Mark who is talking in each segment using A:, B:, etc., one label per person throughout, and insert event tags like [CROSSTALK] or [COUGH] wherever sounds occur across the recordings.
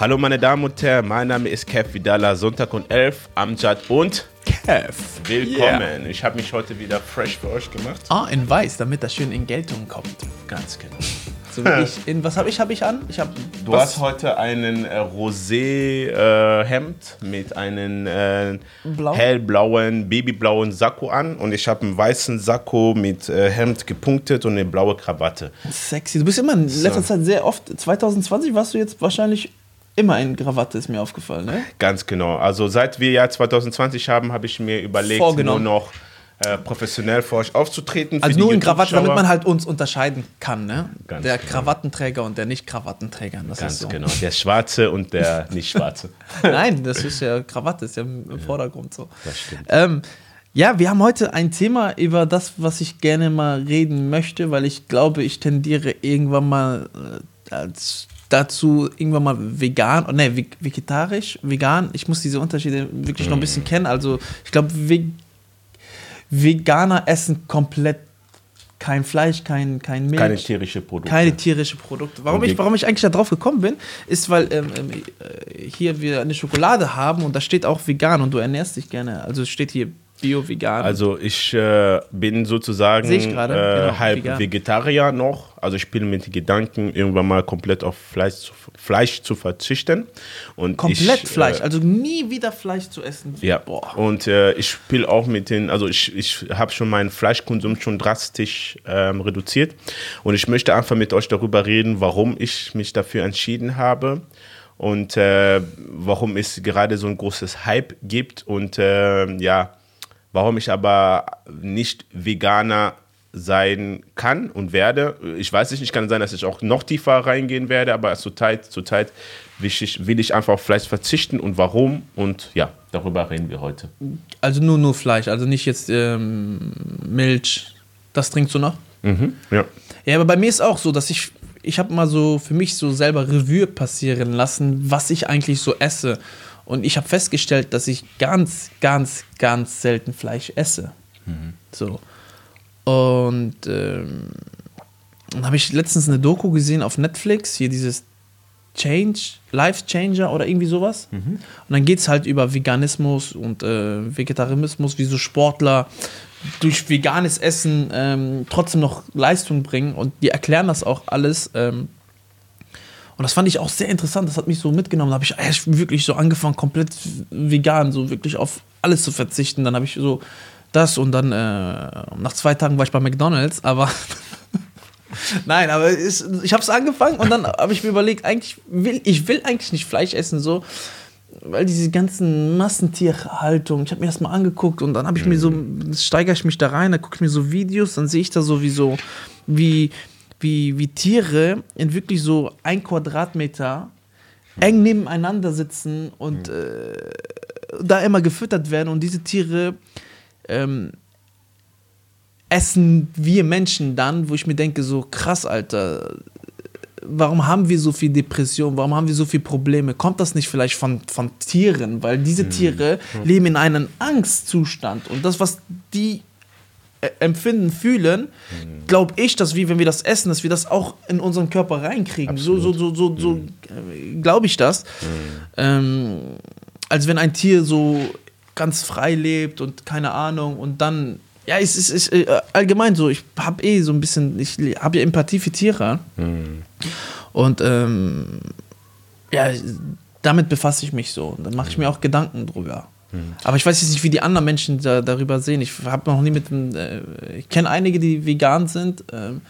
A: Hallo meine Damen und Herren, mein Name ist Kev Vidala, Sonntag und 11, Amjad und
B: Kev.
A: willkommen.
B: Yeah.
A: Ich habe mich heute wieder fresh für euch gemacht.
B: Ah, in weiß, damit das schön in Geltung kommt.
A: Ganz genau. [LAUGHS]
B: So wie ich in, was habe ich, habe ich an? Ich habe
A: Du hast heute einen äh, rosé äh, mit einem äh,
B: Blau?
A: hellblauen, babyblauen Sakko an und ich habe einen weißen Sakko mit äh, Hemd gepunktet und eine blaue Krawatte.
B: sexy. Du bist immer in letzter Zeit sehr oft, 2020 warst du jetzt wahrscheinlich immer in Krawatte, ist mir aufgefallen, ne?
A: Ganz genau. Also seit wir Jahr 2020 haben, habe ich mir überlegt, nur noch äh, professionell vor euch aufzutreten.
B: Also nur in Krawatte, damit man halt uns unterscheiden kann, ne?
A: Ganz
B: der
A: genau.
B: Krawattenträger und der Nicht-Krawattenträger.
A: Ganz
B: so.
A: genau. Der Schwarze und der [LAUGHS] Nicht-Schwarze.
B: Nein, das ist ja Krawatte, ist ja im im Vordergrund so.
A: Das stimmt.
B: Ähm, ja, wir haben heute ein Thema über das, was ich gerne mal reden möchte, weil ich glaube, ich tendiere irgendwann mal äh, als dazu, irgendwann mal vegan, ve- vegetarisch, vegan. Ich muss diese Unterschiede wirklich noch ein bisschen kennen. Also, ich glaube, ve Veganer essen komplett kein Fleisch, kein, kein Milch.
A: Keine tierische Produkte.
B: Keine tierische Produkte. Warum ich, warum ich eigentlich da drauf gekommen bin, ist, weil ähm, ähm, äh, hier wir eine Schokolade haben und da steht auch vegan und du ernährst dich gerne. Also es steht hier bio-vegan.
A: Also ich äh, bin sozusagen
B: ich
A: äh,
B: genau,
A: halb
B: vegan.
A: Vegetarier noch. Also ich spiele mit den Gedanken, irgendwann mal komplett auf Fleisch zu, Fleisch zu verzichten. Und
B: komplett
A: ich,
B: Fleisch,
A: Äh,
B: also nie wieder Fleisch zu essen.
A: ja,
B: Boah.
A: und äh, ich spiele auch mit den, also ich, ich habe schon meinen Fleischkonsum schon drastisch ähm, reduziert und ich möchte einfach mit euch darüber reden, warum ich mich dafür entschieden habe und äh, warum es gerade so ein großes Hype gibt und äh, ja, warum ich aber nicht Veganer sein kann und werde. Ich weiß nicht, kann sein, dass ich auch noch tiefer reingehen werde, aber zurzeit, zurzeit will ich, will ich einfach auf Fleisch verzichten und warum und ja, darüber reden wir heute.
B: Also nur, nur Fleisch, also nicht jetzt ähm, Milch. Das trinkst du noch?
A: Mhm, ja.
B: Ja, aber bei mir ist auch so, dass ich, ich habe mal so für mich so selber Revue passieren lassen, was ich eigentlich so esse. Und ich habe festgestellt, dass ich ganz, ganz, ganz selten Fleisch esse. So. Und ähm, dann habe ich letztens eine Doku gesehen auf Netflix, hier dieses Change, Life Changer oder irgendwie sowas. Und dann geht es halt über Veganismus und äh, Vegetarismus, wie so Sportler durch veganes Essen ähm, trotzdem noch Leistung bringen. Und die erklären das auch alles. Ähm, und das fand ich auch sehr interessant. Das hat mich so mitgenommen. Da habe ich echt wirklich so angefangen, komplett vegan, so wirklich auf alles zu verzichten. Dann habe ich so das und dann äh, nach zwei Tagen war ich bei McDonalds, aber [LAUGHS] Nein, aber es, ich habe es angefangen und dann habe ich mir überlegt, eigentlich will ich will eigentlich nicht Fleisch essen so, weil diese ganzen Massentierhaltung, ich habe mir das mal angeguckt und dann habe ich mir so steigere ich mich da rein, dann gucke ich mir so Videos, dann sehe ich da so wie so wie wie Tiere in wirklich so ein Quadratmeter eng nebeneinander sitzen und äh, da immer gefüttert werden und diese Tiere ähm, essen wir Menschen dann, wo ich mir denke, so krass, Alter, warum haben wir so viel Depression, warum haben wir so viele Probleme? Kommt das nicht vielleicht von, von Tieren? Weil diese Tiere leben in einem Angstzustand. Und das, was die empfinden, fühlen, glaube ich, dass wir, wenn wir das essen, dass wir das auch in unseren Körper reinkriegen. So, so, so, so, so äh, glaube ich das. Ähm, als wenn ein Tier so ganz frei lebt und keine Ahnung und dann ja, es ist, ist äh, allgemein so, ich habe eh so ein bisschen, ich habe ja Empathie für Tiere. Und ähm, ja, damit befasse ich mich so. Und dann mache ich mir auch Gedanken drüber. Aber ich weiß jetzt nicht, wie die anderen Menschen da, darüber sehen. Ich habe noch nie mit dem, äh, ich kenne einige, die vegan sind. Ähm,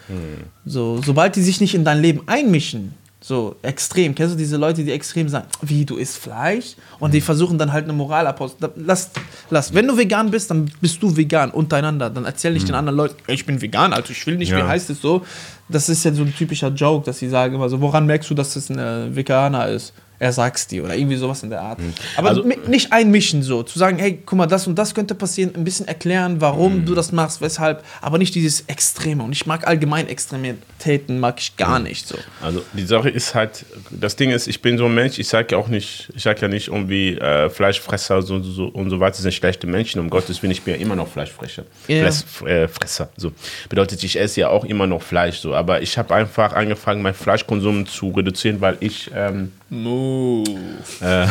B: so, sobald die sich nicht in dein Leben einmischen, so extrem, kennst du diese Leute, die extrem sagen, wie du isst Fleisch und die versuchen dann halt eine Moralapostel. Lass, lass, wenn du vegan bist, dann bist du vegan untereinander. Dann erzähl nicht den anderen Leuten, ich bin vegan, also ich will nicht, wie
A: Ja.
B: heißt es so? Das ist ja so ein typischer Joke, dass sie sagen immer so, woran merkst du, dass das ein Veganer ist? Er sagt's dir oder irgendwie sowas in der Art. Aber
A: Also-
B: nicht einmischen so, zu sagen, hey, guck mal, das und das könnte passieren, ein bisschen erklären, warum
A: Mhm.
B: du das machst, weshalb, aber nicht dieses Extreme. Und ich mag allgemein Extremitäten, mag ich gar nicht so.
A: Also die Sache ist halt, das Ding ist, ich bin so ein Mensch, ich sage ja auch nicht, ich sage ja nicht irgendwie äh, Fleischfresser so, so, und so weiter sind schlechte Menschen, um Gottes Willen, ich bin ja immer noch Fleischfresser.
B: Ja.
A: Fleisch, äh, so. Bedeutet, ich esse ja auch immer noch Fleisch, so. Aber ich habe einfach angefangen, meinen Fleischkonsum zu reduzieren, weil ich ähm, äh,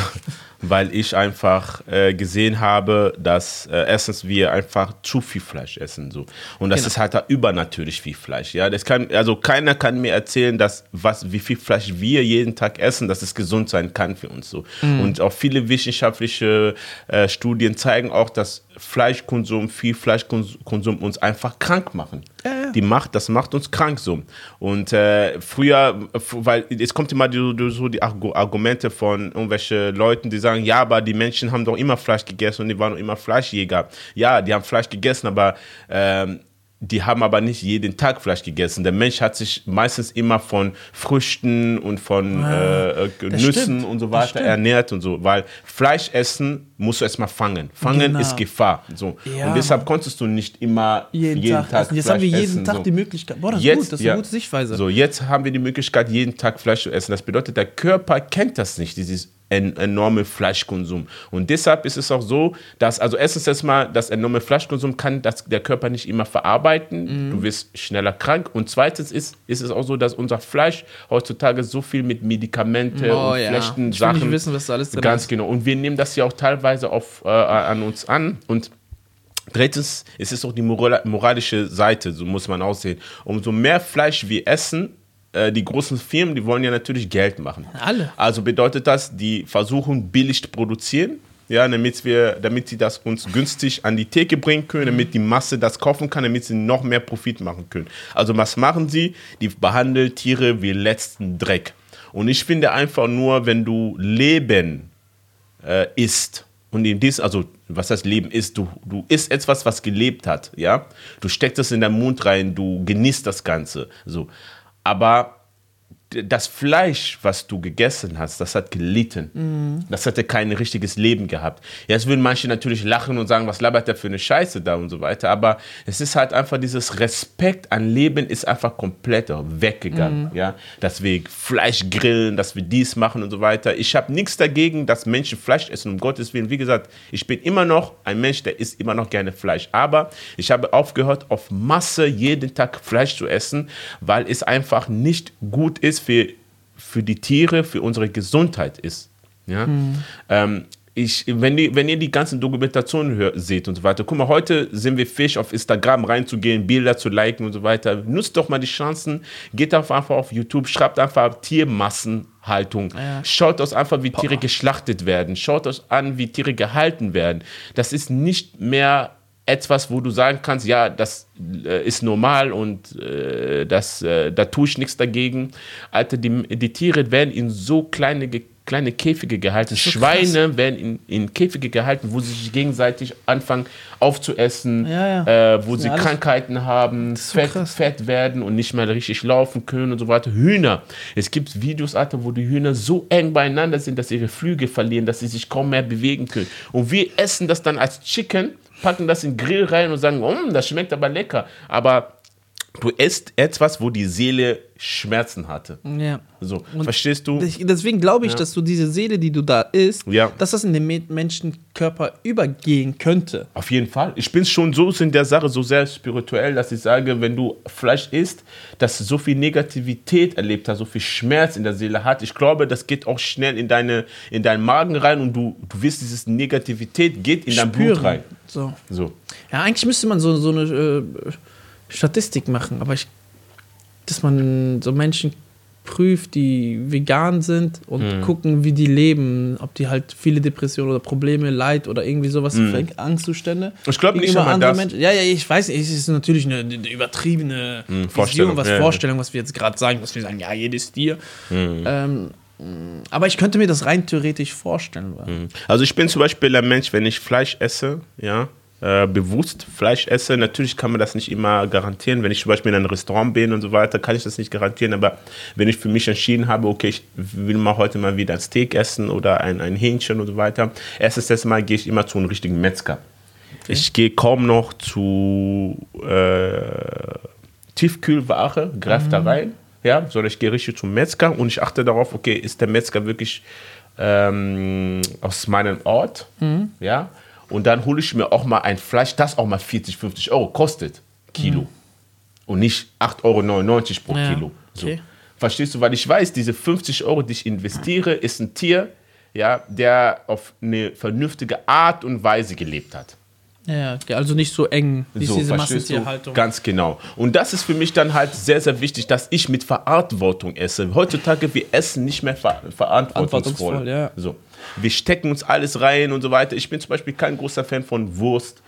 A: weil ich einfach äh, gesehen habe, dass äh, erstens wir einfach zu viel Fleisch essen so und das
B: Genau.
A: ist halt da übernatürlich viel Fleisch. Ja, das kann also keiner kann mir erzählen, dass was wie viel Fleisch wir jeden Tag essen, dass es gesund sein kann für uns so.
B: Mhm.
A: Und auch viele wissenschaftliche äh, Studien zeigen auch, dass Fleischkonsum, viel Fleischkonsum uns einfach krank machen.
B: Ja, ja.
A: Die macht, das macht uns krank so. Und äh, früher, weil es kommt immer die, so die Argu- Argumente von irgendwelchen Leuten, die sagen, ja, aber die Menschen haben doch immer Fleisch gegessen und die waren doch immer Fleischjäger. Ja, die haben Fleisch gegessen, aber ähm, die haben aber nicht jeden Tag Fleisch gegessen. Der Mensch hat sich meistens immer von Früchten und von äh, äh,
B: das
A: Nüssen
B: stimmt,
A: und so weiter ernährt und so, weil Fleisch essen musst du erstmal fangen. Fangen
B: Genau.
A: ist Gefahr. So.
B: Ja,
A: und deshalb konntest du nicht immer
B: Jeden, Tag. essen. Jetzt
A: Fleisch
B: haben wir jeden
A: essen,
B: Tag
A: so.
B: die Möglichkeit. Boah, das ist
A: Jetzt,
B: gut, das ist
A: ja.
B: eine gute Sichtweise.
A: So, jetzt haben wir die Möglichkeit, jeden Tag Fleisch zu essen. Das bedeutet, der Körper kennt das nicht, dieses en enorme Fleischkonsum. Und deshalb ist es auch so, dass, also erstens erstmal, das enorme Fleischkonsum kann das, der Körper nicht immer verarbeiten.
B: Mhm.
A: Du wirst schneller krank. Und zweitens ist, ist es auch so, dass unser Fleisch heutzutage so viel mit Medikamente
B: Oh
A: und
B: ja.
A: schlechten
B: Ich will nicht
A: Sachen.
B: wissen, was da alles drin
A: Ganz
B: ist.
A: genau. Und wir nehmen das ja auch teilweise auf, äh, an uns an. Und Drittens, es ist auch die moral- moralische Seite, so muss man aussehen. Umso mehr Fleisch wir essen, äh, die großen Firmen, die wollen ja natürlich Geld machen.
B: Alle.
A: Also bedeutet das, die versuchen billig zu produzieren, ja, damit, wir, damit sie das uns günstig an die Theke bringen können, damit die Masse das kaufen kann, damit sie noch mehr Profit machen können. Also was machen sie? Die behandeln Tiere wie letzten Dreck. Und ich finde einfach nur, wenn du Leben äh, isst. Und in dies, also was das Leben ist, du, du isst etwas, was gelebt hat, ja. Du steckst es in deinen Mund rein, du genießt das Ganze, so. Aber das Fleisch, was du gegessen hast, das hat gelitten. Das hatte kein richtiges Leben gehabt. Jetzt würden manche natürlich lachen und sagen, was labert der für eine Scheiße da und so weiter. Aber es ist halt einfach dieses Respekt an Leben ist einfach komplett weggegangen. Ja? Dass wir Fleisch grillen, dass wir dies machen und so weiter. Ich habe nichts dagegen, dass Menschen Fleisch essen, um Gottes Willen. Wie gesagt, ich bin immer noch ein Mensch, der isst immer noch gerne Fleisch. Aber ich habe aufgehört, auf Masse jeden Tag Fleisch zu essen, weil es einfach nicht gut ist für, für die Tiere, für unsere Gesundheit ist. Ja? Ähm, ich, wenn, die, wenn ihr die ganzen Dokumentationen hör, seht und so weiter, guck mal, heute sind wir Fisch auf Instagram reinzugehen, Bilder zu liken und so weiter. Nutzt doch mal die Chancen, geht auf einfach auf YouTube, schreibt einfach Tiermassenhaltung.
B: Ja.
A: Schaut euch einfach, wie Tiere geschlachtet werden. Schaut euch an, wie Tiere gehalten werden. Das ist nicht mehr etwas, wo du sagen kannst, ja, das äh, ist normal und äh, das, äh, da tue ich nichts dagegen. Alter, die, die Tiere werden in so kleine, kleine Käfige gehalten.
B: so
A: Schweine werden in, in Käfige gehalten, wo sie sich gegenseitig anfangen aufzuessen,
B: Ja,
A: Äh, wo sie Krankheiten haben,
B: so
A: fett,
B: krass.
A: fett werden und nicht mehr richtig laufen können und so weiter. Hühner. Es gibt Videos, Alter, wo die Hühner so eng beieinander sind, dass sie ihre Flügel verlieren, dass sie sich kaum mehr bewegen können. Und wir essen das dann als Chicken, packen das in den Grill rein und sagen, "Mm, das schmeckt aber lecker. Aber du isst etwas, wo die Seele Schmerzen hatte.
B: Ja.
A: So, verstehst du?
B: Deswegen glaube ich,
A: Ja.
B: dass du diese Seele, die du da isst,
A: Ja.
B: dass das in den Me- Menschenkörper übergehen könnte.
A: Auf jeden Fall. Ich bin schon so in der Sache so sehr spirituell, dass ich sage, wenn du Fleisch isst, dass du so viel Negativität erlebt hast, so viel Schmerz in der Seele hat. Ich glaube, das geht auch schnell in, deine, in deinen Magen rein und du, du wirst dieses Negativität geht in dein Blut
B: Spüren.
A: rein.
B: So.
A: So.
B: Ja, eigentlich müsste man so, so eine äh, Statistik machen, aber ich, dass man so Menschen prüft, die vegan sind und
A: Mhm.
B: gucken, wie die leben, ob die halt viele Depressionen oder Probleme, Leid oder irgendwie sowas, vielleicht Angstzustände.
A: Mhm. Ich glaub nicht einmal das.
B: Menschen. Ja, ja, ich weiß, es ist natürlich eine, eine übertriebene Vision,
A: Vorstellung,
B: was
A: ja.
B: Vorstellung, was wir jetzt gerade sagen, was wir sagen, ja, jedes Tier.
A: Mhm.
B: Ähm, aber ich könnte mir das rein theoretisch vorstellen. weil-
A: Also ich bin zum Beispiel ein Mensch, wenn ich Fleisch esse, ja, äh, bewusst Fleisch esse, natürlich kann man das nicht immer garantieren. Wenn ich zum Beispiel in ein Restaurant bin und so weiter, kann ich das nicht garantieren. Aber wenn ich für mich entschieden habe, okay, ich will mal heute mal wieder ein Steak essen oder ein, ein Hähnchen und so weiter, erstes das Mal gehe ich immer zu einem richtigen Metzger. Ich gehe kaum noch zu äh, Tiefkühlware, greife da rein, ja, sondern ich gehe richtig zum Metzger und ich achte darauf, okay, ist der Metzger wirklich ähm, aus meinem Ort, ja, und dann hole ich mir auch mal ein Fleisch, das auch mal 40, 50 Euro kostet, Kilo. Und nicht 8,99 Euro pro
B: Ja,
A: Kilo. So.
B: okay.
A: Verstehst du? Weil ich weiß, diese 50 Euro, die ich investiere, ist ein Tier, ja, der auf eine vernünftige Art und Weise gelebt hat.
B: Ja, also nicht so eng wie
A: So,
B: diese? Massentierhaltung.
A: Ganz genau. Und das ist für mich dann halt sehr, sehr wichtig, dass ich mit Verantwortung esse. Heutzutage, wir essen nicht mehr ver verantwortungsvoll.
B: Verantwortungsvoll, ja.
A: So. Wir stecken uns alles rein und so weiter. Ich bin zum Beispiel kein großer Fan von Wurst,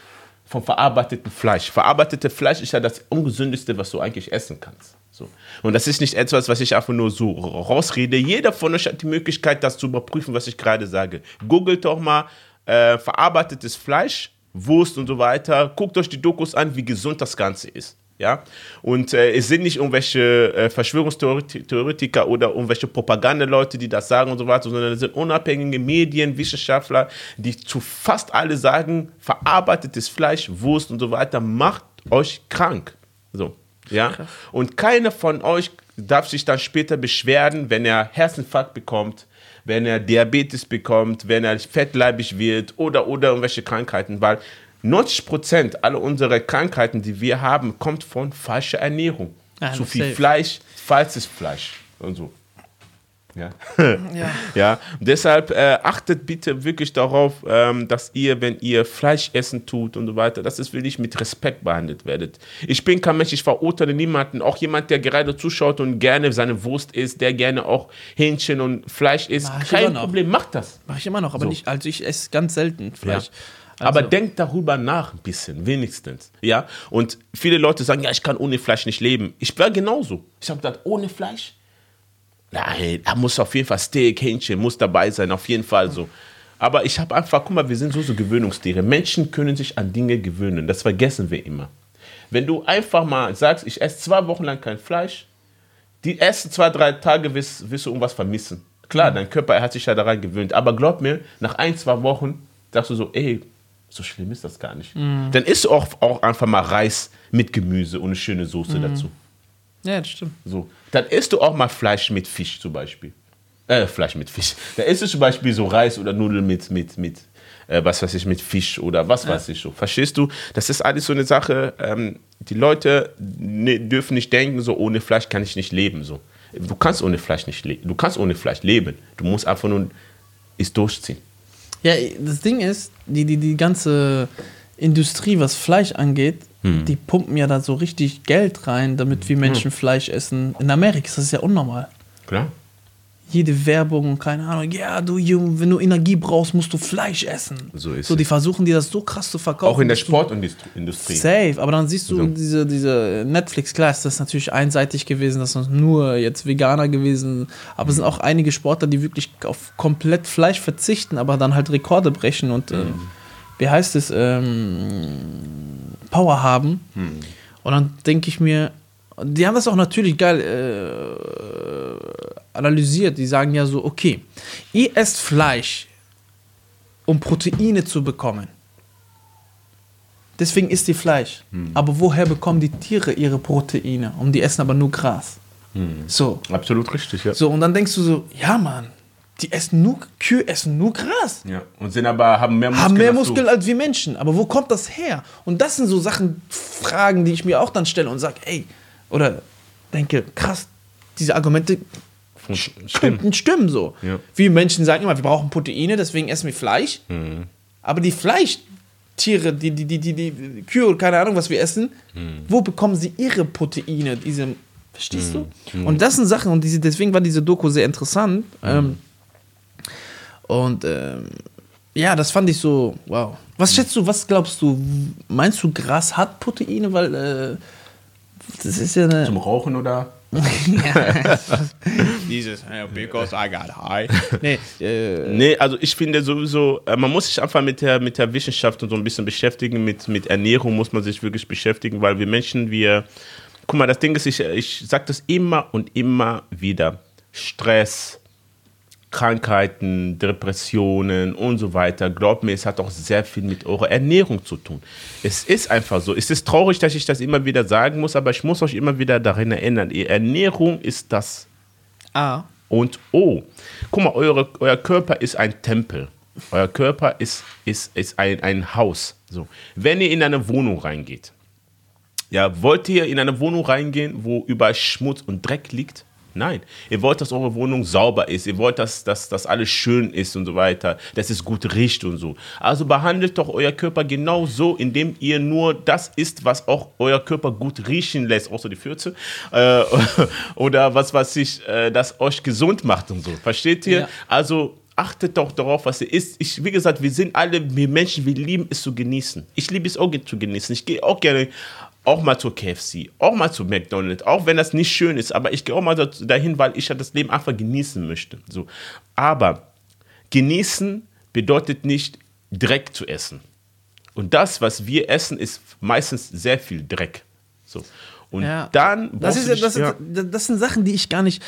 A: von verarbeitetem Fleisch. Verarbeitetes Fleisch ist ja das ungesündeste, was du eigentlich essen kannst. So. Und das ist nicht etwas, was ich einfach nur so rausrede. Jeder von euch hat die Möglichkeit, das zu überprüfen, was ich gerade sage. Googelt doch mal äh, verarbeitetes Fleisch, Wurst und so weiter. Guckt euch die Dokus an, wie gesund das Ganze ist. Ja? Und äh, es sind nicht irgendwelche äh, Verschwörungstheoretiker oder irgendwelche Propagandaleute, die das sagen und so weiter, sondern es sind unabhängige Medien, Wissenschaftler, die zu fast alle sagen, verarbeitetes Fleisch, Wurst und so weiter macht euch krank. So. Ja? Und keiner von euch darf sich dann später beschweren, wenn er Herzinfarkt bekommt, wenn er Diabetes bekommt, wenn er fettleibig wird oder, oder irgendwelche Krankheiten, weil 90 Prozent aller unserer Krankheiten, die wir haben, kommt von falscher Ernährung.
B: Ja,
A: Zu viel
B: safe.
A: Fleisch, falsches Fleisch und so. Ja.
B: Ja. [LAUGHS]
A: Ja, deshalb äh, achtet bitte wirklich darauf, ähm, dass ihr, wenn ihr Fleisch essen tut und so weiter, dass es wirklich mit Respekt behandelt werdet. Ich bin kein Mensch, ich verurteile niemanden, auch jemand, der gerade zuschaut und gerne seine Wurst isst, der gerne auch Hähnchen und Fleisch isst, kein. Problem, macht das.
B: Mache ich immer noch, aber
A: So.
B: nicht, also ich esse ganz selten Fleisch.
A: Ja.
B: Also,
A: Aber denkt darüber nach ein bisschen, wenigstens. Ja? Und viele Leute sagen, ja, ich kann ohne Fleisch nicht leben. Ich war genauso. Ich habe gedacht, ohne Fleisch? Nein, da muss auf jeden Fall Steak, Hähnchen, muss dabei sein, auf jeden Fall so. Aber ich habe einfach, guck mal, wir sind so, so Gewöhnungstiere. Menschen können sich an Dinge gewöhnen. Das vergessen wir immer. Wenn du einfach mal sagst, ich esse zwei Wochen lang kein Fleisch, die ersten zwei, drei Tage wirst, wirst du irgendwas vermissen. Klar, dein Körper hat sich ja daran gewöhnt. Aber glaub mir, nach ein, zwei Wochen sagst du so, ey, so schlimm ist das gar nicht. Dann isst du auch, auch einfach mal Reis mit Gemüse und eine schöne Soße dazu.
B: Ja, das stimmt.
A: So. Dann isst du auch mal Fleisch mit Fisch zum Beispiel. Äh, Fleisch mit Fisch. [LAUGHS] Da isst du zum Beispiel so Reis oder Nudeln mit, mit, mit äh, was weiß ich, mit Fisch oder was weiß ich so. Verstehst du? Das ist alles so eine Sache, ähm, die Leute ne, dürfen nicht denken, so ohne Fleisch kann ich nicht leben. So. Du kannst ohne Fleisch nicht leben. Du kannst ohne Fleisch leben. Du musst einfach nur es durchziehen.
B: Ja, das Ding ist, die, die, die ganze Industrie, was Fleisch angeht,
A: Hm.
B: die pumpen ja da so richtig Geld rein, damit wir Menschen Fleisch essen. In Amerika ist das ja unnormal.
A: Klar?
B: Jede Werbung, keine Ahnung, ja, du Junge, wenn du Energie brauchst, musst du Fleisch essen.
A: So ist
B: So, die
A: es.
B: versuchen dir das so krass zu verkaufen.
A: Auch in der
B: du-
A: Sportindustrie.
B: Safe, aber dann siehst du
A: So.
B: diese, diese Netflix, klar ist das natürlich einseitig gewesen, das sind nur jetzt Veganer gewesen, aber es sind auch einige Sportler, die wirklich auf komplett Fleisch verzichten, aber dann halt Rekorde brechen und äh, wie heißt es, ähm, Power haben. Und dann denke ich mir, die haben das auch natürlich geil äh, analysiert, die sagen ja so, okay, ihr esst Fleisch, um Proteine zu bekommen. Deswegen isst ihr Fleisch. Aber woher bekommen die Tiere ihre Proteine? Und die essen aber nur Gras. So.
A: Absolut richtig, ja.
B: So, und dann denkst du so, ja, Mann, die essen nur, Kühe essen nur Gras.
A: ja. Und sind aber, haben mehr Muskeln.
B: Haben mehr
A: als.
B: Muskeln als wir Menschen. Aber wo kommt das her? Und das sind so Sachen, Fragen, die ich mir auch dann stelle und sage, ey, oder denke, krass, diese Argumente
A: Stimmt.
B: könnten stimmen so.
A: Ja.
B: Wir Menschen sagen immer, wir brauchen Proteine, deswegen essen wir Fleisch.
A: Mhm.
B: Aber die Fleischtiere, die, die, die, die, die Kühe oder keine Ahnung, was wir essen,
A: Mhm.
B: wo bekommen sie ihre Proteine? Diese, verstehst du? Und das sind Sachen, und diese, deswegen war diese Doku sehr interessant. Ähm, und ähm, ja, das fand ich so, wow. Was schätzt du, was glaubst du? Meinst du, Gras hat Proteine? Weil äh, das ist ja eine.
A: Zum Rauchen oder? [LAUGHS]
B: Dieses, because I got high. [LAUGHS] Nee, äh,
A: Nee, also ich finde sowieso, äh, man muss sich einfach mit der, mit der Wissenschaft und so ein bisschen beschäftigen, mit, mit Ernährung muss man sich wirklich beschäftigen, weil wir Menschen, wir, guck mal, das Ding ist, ich, ich sage das immer und immer wieder, Stress, Krankheiten, Depressionen und so weiter, glaubt mir, es hat auch sehr viel mit eurer Ernährung zu tun. Es ist einfach so. Es ist traurig, dass ich das immer wieder sagen muss, aber ich muss euch immer wieder daran erinnern, die Ernährung ist das
B: A.
A: und O. Guck mal, eure, euer Körper ist ein Tempel. Euer Körper ist, ist, ist ein, ein Haus. So. Wenn ihr in eine Wohnung reingeht, Ja, wollt ihr in eine Wohnung reingehen, wo überall Schmutz und Dreck liegt? Nein. Ihr wollt, dass eure Wohnung sauber ist. Ihr wollt, dass, dass, dass alles schön ist und so weiter. Dass es gut riecht und so. Also behandelt doch euer Körper genau so, indem ihr nur das isst, was auch euer Körper gut riechen lässt, außer die Fürze. Äh, [LAUGHS] oder was, was sich, äh, das euch gesund macht und so. Versteht ihr?
B: Ja.
A: Also achtet doch darauf, was ihr isst. Ich, wie gesagt, wir sind alle, wir Menschen, wir lieben es zu genießen. Ich liebe es auch zu genießen. Ich gehe auch gerne auch mal zur KFC, auch mal zu McDonald's, auch wenn das nicht schön ist, aber ich gehe auch mal dahin, weil ich ja das Leben einfach genießen möchte. So. Aber genießen bedeutet nicht Dreck zu essen. Und das, was wir essen, ist meistens sehr viel Dreck. So. Und
B: Ja.
A: dann
B: Das, ist,
A: dich-
B: das,
A: ja.
B: das sind Sachen, die ich gar nicht.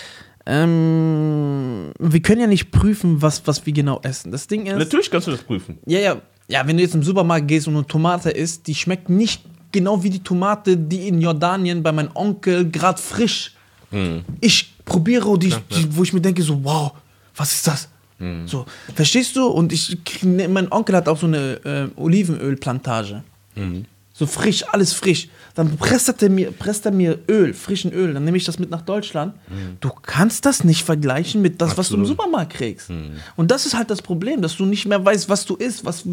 B: Ähm, wir können ja nicht prüfen, was, was wir genau essen. Das Ding ist.
A: Natürlich kannst du das prüfen.
B: Ja, ja. Ja, wenn du jetzt im Supermarkt gehst und eine Tomate isst, die schmeckt nicht genau wie die Tomate, die in Jordanien bei meinem Onkel gerade frisch. Ich probiere die, die, wo ich mir denke, so, wow, was ist das? So, verstehst du? Und ich, ne, mein Onkel hat auch so eine äh, Olivenölplantage. So frisch, alles frisch. Dann presst er mir, presst er mir Öl, frischen Öl. Dann nehme ich das mit nach Deutschland. Du kannst das nicht vergleichen mit das, was du im
A: Absolut.
B: Supermarkt kriegst. Und das ist halt das Problem, dass du nicht mehr weißt, was du isst. Was,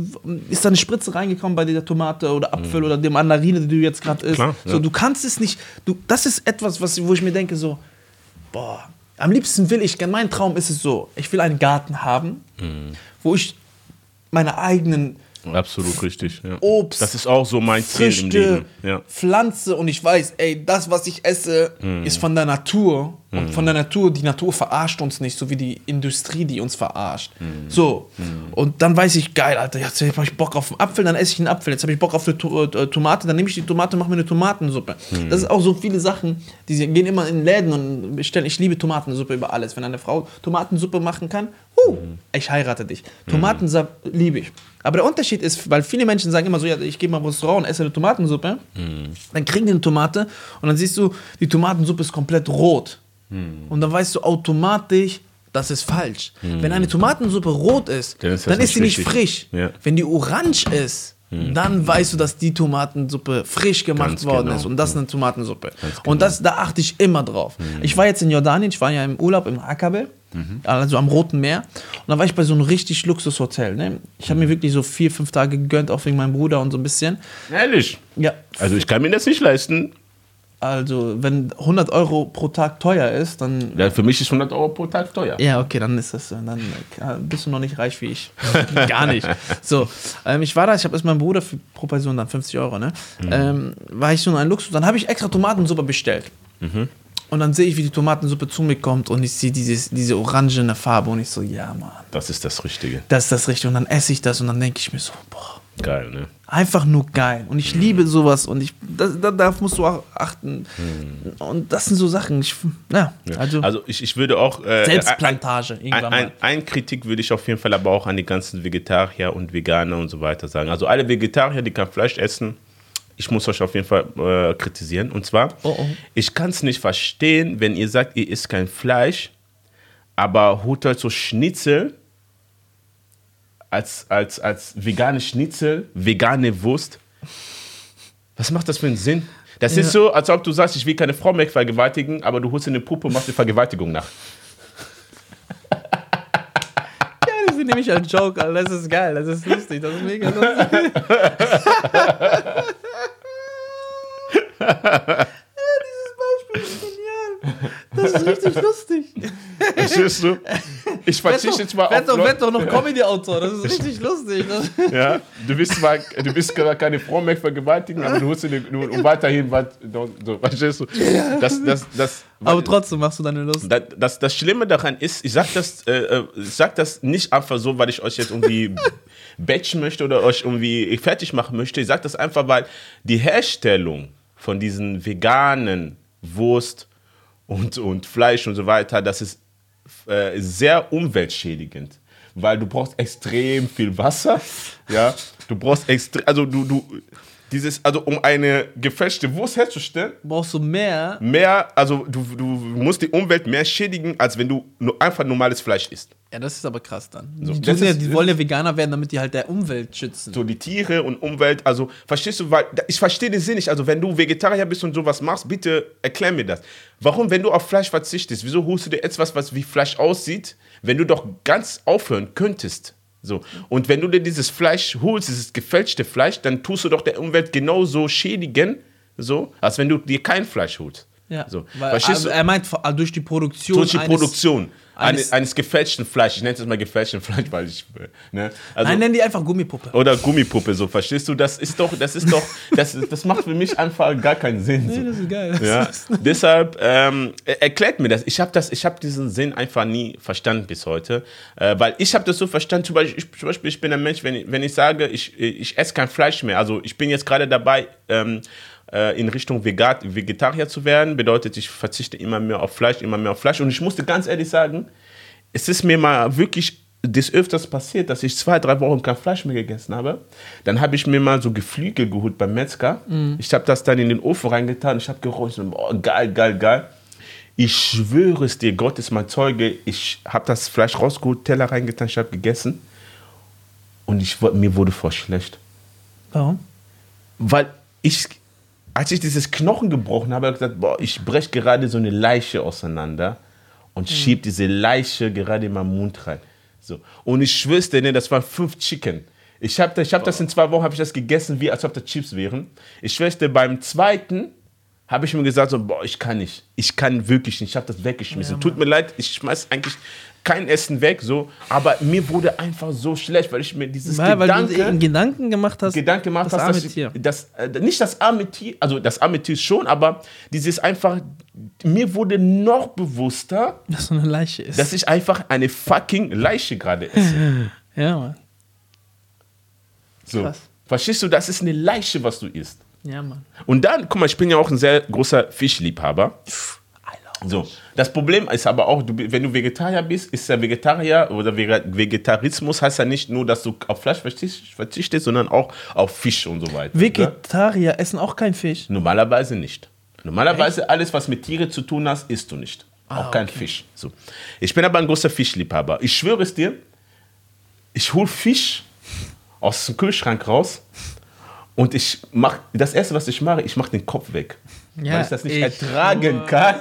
B: ist da eine Spritze reingekommen bei der Tomate oder Apfel oder der Mandarine, die du jetzt gerade isst?
A: Klar,
B: So,
A: ja.
B: du kannst es nicht. Du, das ist etwas, was, wo ich mir denke, so, boah, am liebsten will ich, mein Traum ist es so, ich will einen Garten haben, wo ich meine eigenen
A: Absolut richtig. Ja.
B: Obst,
A: Das ist auch so mein Ziel im Leben. Ja.
B: Pflanze und ich weiß, ey, das, was ich esse,
A: Mhm.
B: ist von der Natur. Und von der Natur, die Natur verarscht uns nicht, so wie die Industrie, die uns verarscht.
A: Mhm.
B: So. Und dann weiß ich, geil, Alter, jetzt habe ich Bock auf einen Apfel, dann esse ich einen Apfel. Jetzt habe ich Bock auf eine äh, Tomate, dann nehme ich die Tomate, mache mir eine Tomatensuppe.
A: Mhm.
B: Das ist auch so viele Sachen, die gehen immer in Läden und bestellen. Ich liebe Tomatensuppe über alles. Wenn eine Frau Tomatensuppe machen kann, huh,
A: Mhm.
B: ich heirate dich. Tomatensuppe liebe ich. Aber der Unterschied ist, weil viele Menschen sagen immer so, ja, ich gehe mal ins Restaurant und esse eine Tomatensuppe. Dann kriegen die eine Tomate und dann siehst du, die Tomatensuppe ist komplett rot. Und dann weißt du automatisch, das ist falsch. Wenn eine Tomatensuppe rot ist,
A: Dann ist
B: dann ist sie
A: nicht
B: frisch.
A: Ja.
B: Wenn die orange ist, dann weißt du, dass die Tomatensuppe frisch gemacht
A: Ganz
B: worden
A: genau.
B: ist. Und das ist eine Tomatensuppe.
A: genau.
B: Und das, da achte ich immer drauf. Ich war jetzt in Jordanien, ich war ja im Urlaub im Akabel, also am Roten Meer. Und da war ich bei so einem richtig Luxushotel. Ne? Ich habe mir wirklich so vier, fünf Tage gegönnt, auch wegen meinem Bruder und so ein bisschen.
A: Ehrlich.
B: Ja,
A: Also ich kann mir das nicht leisten.
B: Also wenn 100 Euro pro Tag teuer ist, dann
A: Ja, für mich ist 100 Euro pro Tag teuer.
B: Ja, okay, dann ist das, dann äh, bist du noch nicht reich wie ich. [LAUGHS] Gar nicht. So, ähm, ich war da, ich habe erst meinem Bruder für, pro Person dann 50 Euro, ne? Ähm, war ich so in einem Luxus, dann habe ich extra Tomatensuppe bestellt. Und dann sehe ich, wie die Tomatensuppe zu mir kommt und ich sehe dieses, diese orangene Farbe und ich so, ja, Mann,
A: Das ist das Richtige.
B: das ist das Richtige. Und dann esse ich das und dann denke ich mir so, boah,
A: Geil, ne?
B: einfach nur geil. Und ich liebe sowas und ich, da, darauf musst du auch achten. Und das sind so Sachen, ich, ja, also,
A: Also ich, ich würde auch... Äh,
B: Selbstplantage
A: Ein,
B: irgendwann
A: ein,
B: mal.
A: ein Kritik würde ich auf jeden Fall aber auch an die ganzen Vegetarier und Veganer und so weiter sagen. Also alle Vegetarier, die kein Fleisch essen, ich muss euch auf jeden Fall äh, kritisieren. Und zwar,
B: Oh, oh.
A: ich kann es nicht verstehen, wenn ihr sagt, ihr isst kein Fleisch, aber holt euch so Schnitzel als, als, als vegane Schnitzel, vegane Wurst. Was macht das für einen Sinn? Das ist so, als ob du sagst, ich will keine Frau mehr vergewaltigen, aber du holst dir eine Puppe und machst die Vergewaltigung nach. [LAUGHS]
B: Ja, das ist nämlich ein Joke, Alter. Das ist geil, das ist lustig, das ist mega lustig. [LAUGHS] ja, dieses Beispiel ist genial. Das ist richtig lustig.
A: Verstehst du? Ich verzichte jetzt mal auf
B: Werd doch, werd doch noch Comedy-Autor, das ist [LAUGHS] richtig lustig. [LAUGHS]
A: Ja, du bist zwar, du bist keine Frau mehr vergewaltigen, aber du holst dir und weiterhin was, so, verstehst du? [LAUGHS] Das, das, das,
B: aber trotzdem machst du deine Lust.
A: das, das, das Schlimme daran ist, ich sag das, äh, äh, ich sag das nicht einfach so, weil ich euch jetzt irgendwie batchen möchte oder euch irgendwie fertig machen möchte. Ich sag das einfach, weil die Herstellung von diesen veganen Wurst und, und Fleisch und so weiter, das ist äh, sehr umweltschädigend. Weil du brauchst extrem viel Wasser, ja, du brauchst extrem, also du, du, dieses, also um eine gefälschte Wurst herzustellen,
B: Brauchst du mehr?
A: mehr, also du, du musst die Umwelt mehr schädigen, als wenn du nur einfach normales Fleisch isst.
B: Ja, das ist aber krass dann.
A: So,
B: die, ja, die wollen ja Veganer werden, damit die halt der Umwelt schützen.
A: So die Tiere und Umwelt, also verstehst du, weil ich verstehe den Sinn nicht. Also wenn du Vegetarier bist und sowas machst, bitte erklär mir das. Warum, wenn du auf Fleisch verzichtest, wieso holst du dir etwas, was wie Fleisch aussieht, wenn du doch ganz aufhören könntest? So. Und wenn du dir dieses Fleisch holst, dieses gefälschte Fleisch, dann tust du doch der Umwelt genauso schädigen, so, als wenn du dir kein Fleisch holst.
B: Ja,
A: So.
B: weil,
A: Verstehst du?
B: er, meint durch die Produktion.
A: Durch die Produktion
B: eines-
A: eines, gefälschten Fleisch. Ich nenne es jetzt mal gefälschten Fleisch, weil ich. Ne? Also,
B: Nein, nenn die einfach Gummipuppe.
A: oder Gummipuppe, so, verstehst du? Das ist doch, das ist doch, das, das macht für mich einfach gar keinen Sinn. So.
B: das ist geil.
A: Ja, deshalb ähm, er- erklärt mir das. Ich habe das, ich habe diesen Sinn einfach nie verstanden bis heute, äh, weil ich habe das so verstanden. Zum Beispiel, ich, zum Beispiel, ich bin ein Mensch, wenn ich, wenn ich sage, ich, ich esse kein Fleisch mehr. Also ich bin jetzt gerade dabei. Ähm, äh, in Richtung Vegetarier zu werden, bedeutet, ich verzichte immer mehr auf Fleisch, immer mehr auf Fleisch. Und ich musste ganz ehrlich sagen, es ist mir mal wirklich des Öfters passiert, dass ich zwei, drei Wochen kein Fleisch mehr gegessen habe. Dann habe ich mir mal so Geflügel geholt beim Metzger. Ich habe das dann in den Ofen reingetan. Ich habe geräuchert. und, Boah, geil, geil, geil. Ich schwöre es dir, Gott ist mein Zeuge. Ich habe das Fleisch rausgeholt, Teller reingetan, ich habe gegessen. Und ich, mir wurde voll schlecht.
B: Warum?
A: Weil ich, als ich dieses Knochen gebrochen habe, habe ich gesagt, boah, ich breche gerade so eine Leiche auseinander und schieb diese Leiche gerade in meinen Mund rein. So. Und ich schwör's dir, ne, das waren fünf Chicken. Ich habe ich hab das in zwei Wochen hab ich das gegessen, wie als ob das Chips wären. Ich schwör's dir, beim zweiten habe ich mir gesagt, so, boah, ich kann nicht. Ich kann wirklich nicht. Ich habe das weggeschmissen. Tut mir leid, ich schmeiß eigentlich kein Essen weg, so. Aber mir wurde einfach so schlecht, weil ich mir dieses
B: Weil, weil du
A: Gedanke...
B: dir einen Gedanken gemacht hast.
A: Gedanken gemacht
B: das
A: hast,
B: arme
A: dass
B: Tier.
A: Das, äh, nicht das arme Tier, also das arme Tier schon, aber dieses einfach, mir wurde noch bewusster,
B: Dass so eine Leiche ist.
A: dass ich einfach eine fucking Leiche gerade esse. [LAUGHS]
B: ja, Mann.
A: So.
B: Krass.
A: Verstehst du, das ist eine Leiche, was du isst.
B: Ja, Mann.
A: Und dann, guck mal, ich bin ja auch ein sehr großer Fischliebhaber. So, das Problem ist aber auch, du, wenn du Vegetarier bist, ist ja Vegetarier oder Vegetarismus heißt ja nicht nur, dass du auf Fleisch verzichtest, sondern auch auf Fisch und so weiter. ne?
B: Vegetarier essen auch kein Fisch.
A: Normalerweise nicht. Normalerweise alles, was mit Tieren zu tun hat, isst du nicht. Auch kein Fisch. So. Ich bin aber ein großer Fischliebhaber. Ich schwöre es dir, ich hole Fisch aus dem Kühlschrank raus und ich mache, das erste, was ich mache, ich mache den Kopf weg. weil ich das nicht ertragen kann.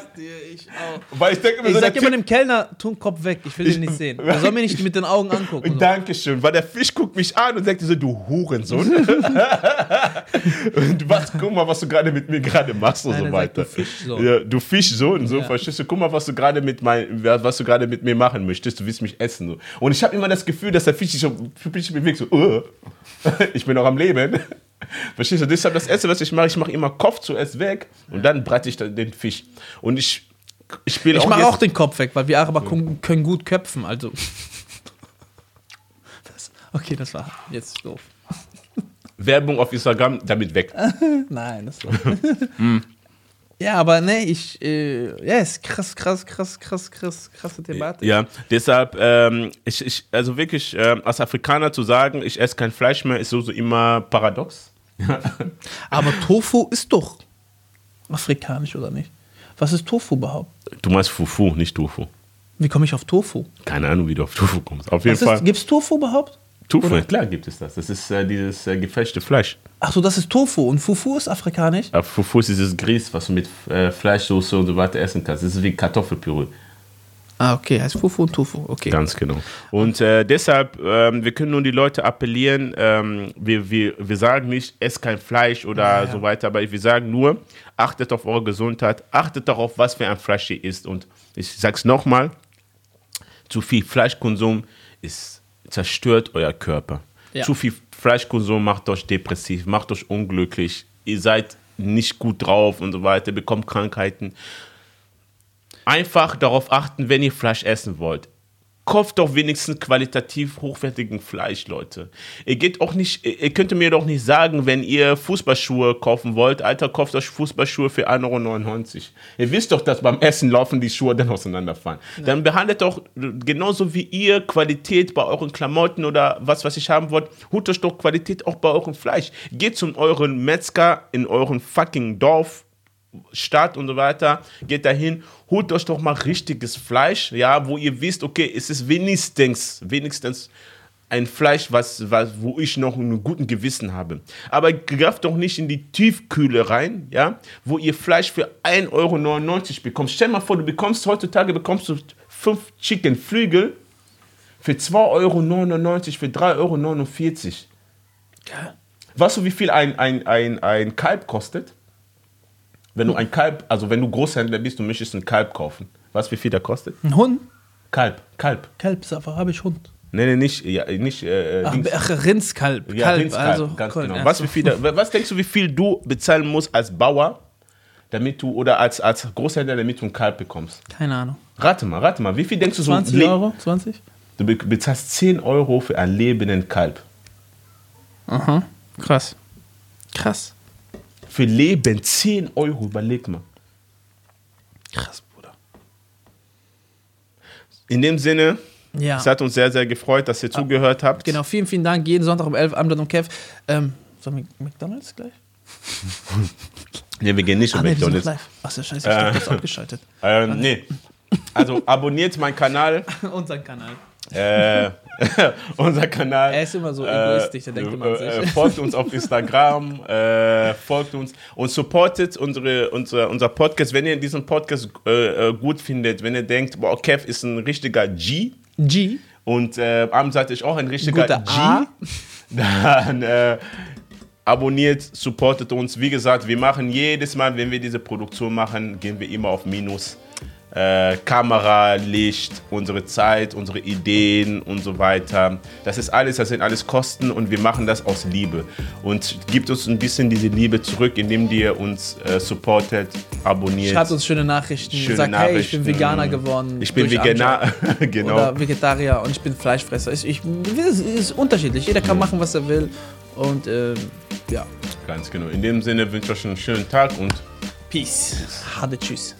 A: Weil ich denke mir
B: Ich
A: so,
B: sag immer dem Kellner, tu den Kopf weg, ich will den nicht sehen. [LAUGHS] Er soll mir nicht mit den Augen angucken. So.
A: Dankeschön, weil der Fisch guckt mich an und sagt so, du Hurensohn. [LAUGHS] und was, guck mal, was du gerade mit mir gerade machst und
B: Nein,
A: so
B: er sagt,
A: weiter.
B: du Fischsohn.
A: Ja, du Fischsohn, so,
B: Ja.
A: verstehst du? Guck mal, was du gerade mit mein, was du gerade mit mir machen möchtest. Du willst mich essen. So. Und ich habe immer das Gefühl, dass der Fisch sich so Fisch bewegt, so, uh, [LAUGHS] ich bin noch am Leben. Verstehst du? Deshalb das Erste, was ich mache, ich mache immer Kopf zuerst weg und dann breite ich den Fisch. Und ich, ich spiele
B: Ich
A: auch
B: mache
A: jetzt-
B: auch den Kopf weg, weil wir Araber können, können gut köpfen, also. [LAUGHS] Das, okay, das war jetzt doof.
A: Werbung auf Instagram, damit weg. [LAUGHS]
B: Nein, das war. [LAUGHS] ja, aber ne, ich. Äh, ja, ist krass, krass, krass, krass, krass, krasse Thematik.
A: Ja, deshalb, ähm, ich, ich, also wirklich, ähm, als Afrikaner zu sagen, ich esse kein Fleisch mehr, ist so, so immer paradox.
B: Aber Tofu ist doch afrikanisch, oder nicht? Was ist Tofu überhaupt?
A: Du meinst Fufu, nicht Tofu.
B: Wie komme ich auf Tofu?
A: Keine Ahnung, wie du auf Tofu kommst. Auf jeden
B: Was ist,
A: Fall.
B: gibt's Tofu überhaupt?
A: Tofu,
B: oder?
A: klar gibt es das. Das ist äh, dieses äh, gefälschte Fleisch.
B: Ach so, das ist Tofu und Fufu ist afrikanisch?
A: Aber Fufu ist dieses Grieß, was du mit äh, Fleischsoße und so weiter essen kannst. Das ist wie Kartoffelpüree.
B: Ah, okay, heißt Fufu und Tofu, okay.
A: Ganz genau. Und äh, deshalb, ähm, wir können nun die Leute appellieren, ähm, wir, wir, wir sagen nicht, esst kein Fleisch oder
B: Ja, ja.
A: so weiter, aber wir sagen nur, achtet auf eure Gesundheit, achtet darauf, was für ein Fleisch ihr isst. Und ich sag's nochmal, zu viel Fleischkonsum ist, zerstört euer Körper.
B: Ja.
A: Zu viel Fleischkonsum macht euch depressiv, macht euch unglücklich, ihr seid nicht gut drauf und so weiter, bekommt Krankheiten. Einfach darauf achten, wenn ihr Fleisch essen wollt. kauft doch wenigstens qualitativ hochwertigen Fleisch, Leute. Ihr geht auch nicht, ihr könnt mir doch nicht sagen, wenn ihr Fußballschuhe kaufen wollt, Alter, kauft euch Fußballschuhe für 1,99 Euro. Ihr wisst doch, dass beim Essen laufen die Schuhe dann auseinanderfallen. Ja. Dann behandelt doch genauso wie ihr Qualität bei euren Klamotten oder was, was ich haben wollt, holt euch doch Qualität auch bei eurem Fleisch. Geht zu euren Metzger in eurem fucking Dorf Stadt und so weiter, geht dahin, holt euch doch mal richtiges Fleisch, ja, wo ihr wisst, okay, es ist wenigstens, wenigstens ein Fleisch, was, was, wo ich noch einen guten Gewissen habe. Aber greift doch nicht in die Tiefkühle rein, ja, wo ihr Fleisch für 1,99 Euro bekommt. Stell mal vor, du bekommst heutzutage bekommst du fünf Chicken Flügel für 2,99 Euro, für 3,49 Euro. Ja. Weißt du, wie viel ein, ein, ein, ein Kalb kostet? Wenn du ein Kalb, also wenn du Großhändler bist, du möchtest ein Kalb kaufen. Weißt du, wie viel der kostet?
B: Ein Hund?
A: Kalb, Kalb.
B: Kalb, habe ich Hund.
A: Nee, nee, nicht, ja, nicht äh,
B: ach, ach, Rindskalb.
A: Ja, Kalb, Rindskalb, also, ganz cool, genau. Was, wie viel, was denkst du, wie viel du bezahlen musst als Bauer, damit du, oder als, als Großhändler, damit du ein Kalb bekommst?
B: Keine Ahnung.
A: Rate mal, rate mal, wie viel denkst du
B: 20 so? 20 Euro? 20?
A: Du bezahlst 10 Euro für einen lebenden Kalb.
B: Aha, krass. Krass.
A: Für Leben 10 Euro, überleg mal.
B: Krass, Bruder.
A: In dem Sinne,
B: ja.
A: es hat uns sehr, sehr gefreut, dass ihr ah, zugehört habt.
B: Genau, vielen, vielen Dank. Jeden Sonntag um 11 Uhr Amblad und Kev. Ähm, sollen wir McDonalds gleich? [LAUGHS]
A: nee, wir gehen nicht
B: ah,
A: um
B: nee,
A: McDonalds.
B: Achso, scheiße, ich äh, hab abgeschaltet. [LAUGHS]
A: Äh, nee. Also abonniert meinen Kanal. [LAUGHS]
B: Unseren Kanal.
A: Äh, [LAUGHS] unser Kanal.
B: Er ist immer so egoistisch, der denkt immer
A: äh, sich. folgt uns auf Instagram, [LAUGHS] äh, folgt uns und supportet unsere, unsere, unser Podcast. Wenn ihr diesen Podcast äh, äh, gut findet, wenn ihr denkt, boah, Kev ist ein richtiger G.
B: G.
A: Und äh, Amsat ist auch ein richtiger
B: Guter
A: G. A. [LAUGHS] Dann äh, abonniert, supportet uns. Wie gesagt, wir machen jedes Mal, wenn wir diese Produktion machen, gehen wir immer auf Minus äh, Kamera, Licht, unsere Zeit, unsere Ideen und so weiter. Das ist alles, das sind alles Kosten und wir machen das aus Liebe. Und gibt uns ein bisschen diese Liebe zurück, indem ihr uns äh, supportet, abonniert.
B: Schreibt uns schöne Nachrichten.
A: Schöne
B: Sagt,
A: Nachrichten.
B: hey, ich bin Veganer geworden.
A: Ich bin Veganer, [LAUGHS]
B: genau. Oder Vegetarier und ich bin Fleischfresser. Ich, ich, es ist unterschiedlich. Jeder kann machen, was er will. Und äh, ja.
A: Ganz genau. In dem Sinne wünsche ich euch einen schönen Tag und
B: Peace. Hade tschüss.